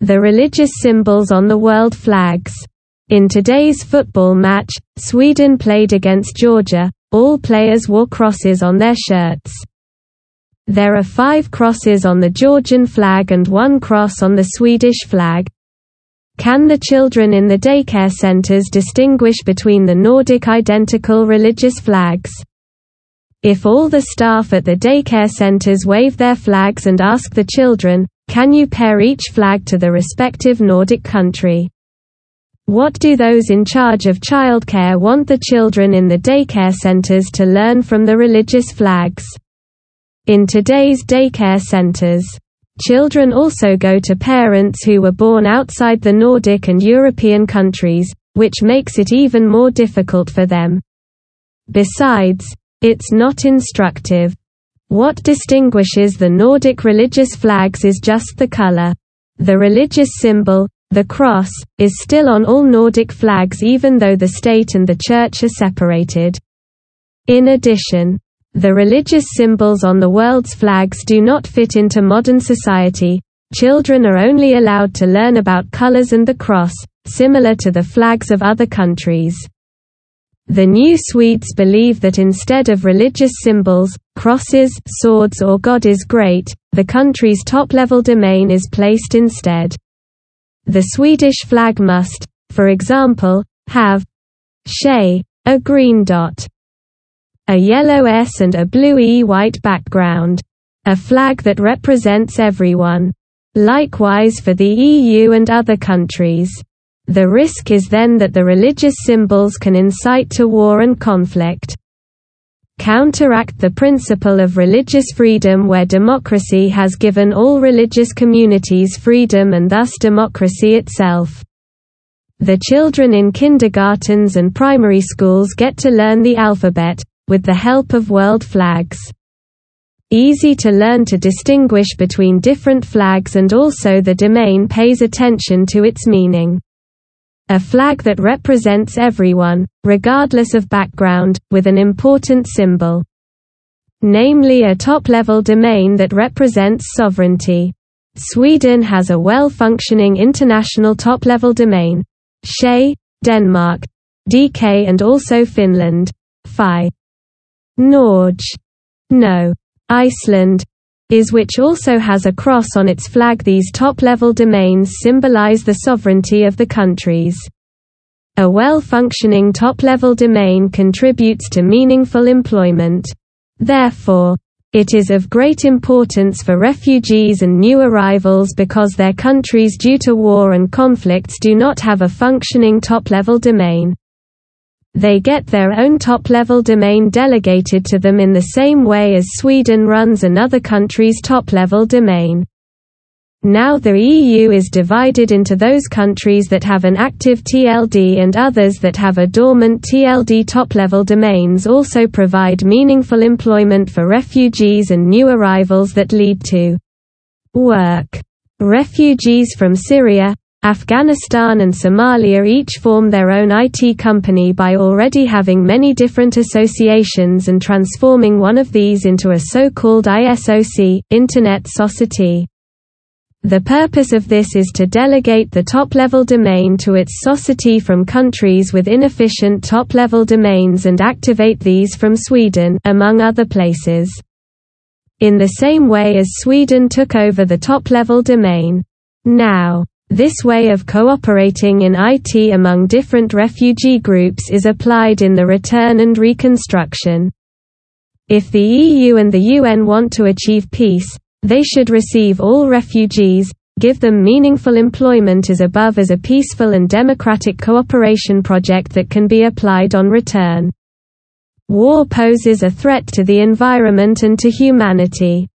The religious symbols on the world flags. In today's football match, Sweden played against Georgia. All players wore crosses on their shirts. There are five crosses on the Georgian flag and one cross on the Swedish flag. Can the children in the daycare centers distinguish between the Nordic identical religious flags? If all the staff at the daycare centers wave their flags and ask the children, can you pair each flag to the respective Nordic country? What do those in charge of childcare want the children in the daycare centers to learn from the religious flags? In today's daycare centers, children also go to parents who were born outside the Nordic and European countries, which makes it even more difficult for them. Besides, it's not instructive. What distinguishes the Nordic religious flags is just the color. The religious symbol, the cross, is still on all Nordic flags even though the state and the church are separated. In addition, the religious symbols on the world's flags do not fit into modern society. Children are only allowed to learn about colors and the cross, similar to the flags of other countries. The new Swedes believe that instead of religious symbols, crosses, swords or God is great, the country's top-level domain is placed instead. The Swedish flag must, for example, have a green dot, a yellow S and a blue E white background, a flag that represents everyone. Likewise for the EU and other countries. The risk is then that the religious symbols can incite to war and conflict. Counteract the principle of religious freedom where democracy has given all religious communities freedom and thus democracy itself. The children in kindergartens and primary schools get to learn the alphabet, with the help of world flags. Easy to learn to distinguish between different flags and also the domain pays attention to its meaning. A flag that represents everyone, regardless of background, with an important symbol. Namely a top-level domain that represents sovereignty. Sweden has a well-functioning international top-level domain. Shay, Denmark, DK and also Finland. Phi. Norge. No. Iceland, is which also has a cross on its flag these top-level domains symbolize the sovereignty of the countries. A well-functioning top-level domain contributes to meaningful employment. Therefore, it is of great importance for refugees and new arrivals because their countries due to war and conflicts do not have a functioning top-level domain they get their own top-level domain delegated to them in the same way as Sweden runs another country's top-level domain. Now the EU is divided into those countries that have an active TLD and others that have a dormant TLD top-level domains also provide meaningful employment for refugees and new arrivals that lead to work. Refugees from Syria, Afghanistan and Somalia each form their own IT company by already having many different associations and transforming one of these into a so-called ISOC, Internet Society. The purpose of this is to delegate the top-level domain to its society from countries with inefficient top-level domains and activate these from Sweden among other places. In the same way as Sweden took over the top-level domain. Now this way of cooperating in IT among different refugee groups is applied in the return and reconstruction. If the EU and the UN want to achieve peace, they should receive all refugees, give them meaningful employment as above as a peaceful and democratic cooperation project that can be applied on return. War poses a threat to the environment and to humanity.